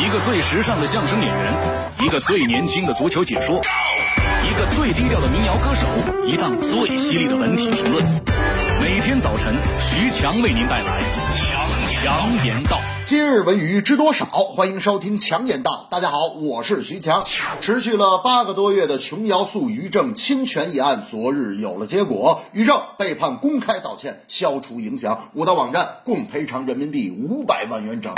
一个最时尚的相声演员，一个最年轻的足球解说，一个最低调的民谣歌手，一档最犀利的文体评论。每天早晨，徐强为您带来强强言道。今日文娱知多少？欢迎收听强言道。大家好，我是徐强。持续了八个多月的琼瑶诉于正侵权一案，昨日有了结果，于正被判公开道歉，消除影响，五大网站共赔偿人民币五百万元整。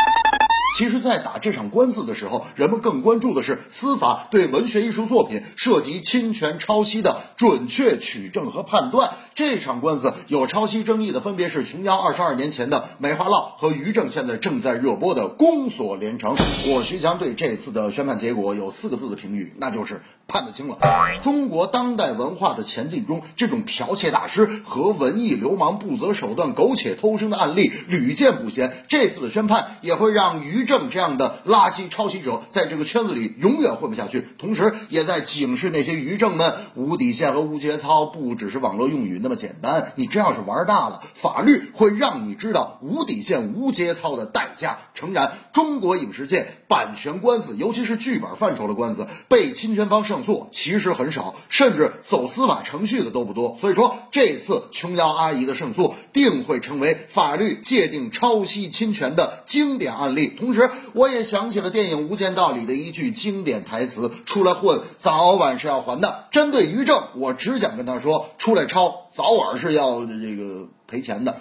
其实，在打这场官司的时候，人们更关注的是司法对文学艺术作品涉及侵权、抄袭的准确取证和判断。这场官司有抄袭争议的，分别是琼瑶二十二年前的《梅花烙》和于正现在正在热播的《宫锁连城》。我徐强对这次的宣判结果有四个字的评语，那就是判得清了。中国当代文化的前进中，这种剽窃大师和文艺流氓不择手段苟且偷生的案例屡见不鲜。这次的宣判也会让于正这样的垃圾抄袭者在这个圈子里永远混不下去，同时也在警示那些于正们，无底线和无节操不只是网络用语那么简单。你真要是玩大了，法律会让你知道无底线、无节操的代价。诚然，中国影视界版权官司，尤其是剧本范畴的官司，被侵权方胜诉其实很少，甚至走司法程序的都不多。所以说，这次琼瑶阿姨的胜诉，定会成为法律界定抄袭侵权的经典案例。同时，我也想起了电影《无间道》里的一句经典台词：“出来混，早晚是要还的。”针对于正，我只想跟他说：出来抄，早晚是要这个赔钱的。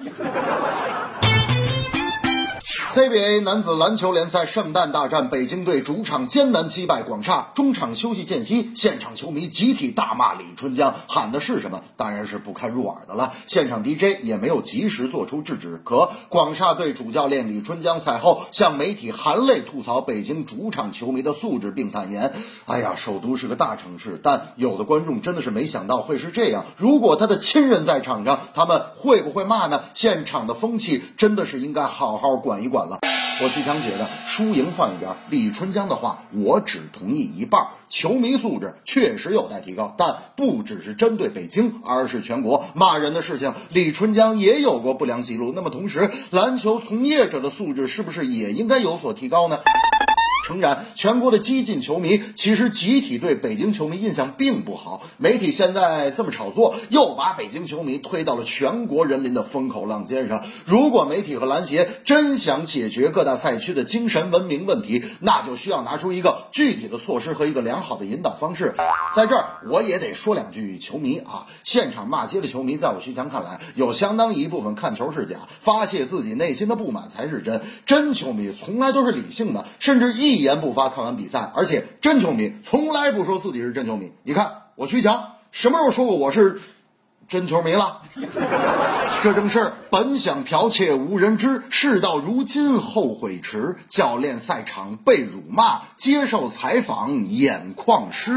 CBA 男子篮球联赛圣诞大战，北京队主场艰难击败广厦。中场休息间隙，现场球迷集体大骂李春江，喊的是什么？当然是不堪入耳的了。现场 DJ 也没有及时做出制止。可广厦队主教练李春江赛后向媒体含泪吐槽北京主场球迷的素质，并坦言：“哎呀，首都是个大城市，但有的观众真的是没想到会是这样。如果他的亲人在场上，他们会不会骂呢？现场的风气真的是应该好好管一管。”了，我徐强觉得输赢放一边，李春江的话我只同意一半。球迷素质确实有待提高，但不只是针对北京，而是全国骂人的事情，李春江也有过不良记录。那么，同时篮球从业者的素质是不是也应该有所提高呢？诚然，全国的激进球迷其实集体对北京球迷印象并不好。媒体现在这么炒作，又把北京球迷推到了全国人民的风口浪尖上。如果媒体和篮协真想解决各大赛区的精神文明问题，那就需要拿出一个具体的措施和一个良好的引导方式。在这儿，我也得说两句球迷啊，现场骂街的球迷，在我徐强看来，有相当一部分看球是假，发泄自己内心的不满才是真。真球迷从来都是理性的，甚至一。一言不发看完比赛，而且真球迷从来不说自己是真球迷。你看我徐强什么时候说过我是真球迷了？这正是本想剽窃无人知，事到如今后悔迟。教练赛场被辱骂，接受采访眼眶湿。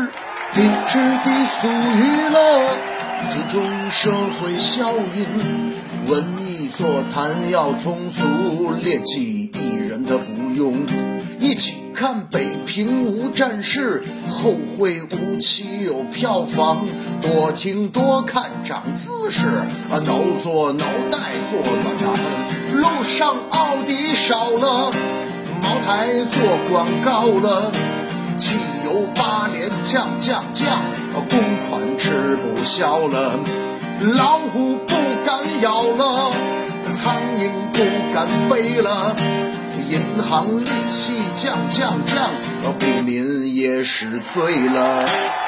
低质低俗娱乐，注重社会效应。文艺座谈要通俗，猎奇艺人的不用。一起。看北平无战事，后会无期有票房。多听多看长姿势，啊，脑做脑袋做暖场。路上奥迪少了，茅台做广告了。汽油八连降降降，啊公款吃不消了。老虎不敢咬了，苍蝇不敢飞了。银行利息降降降，股民也是醉了。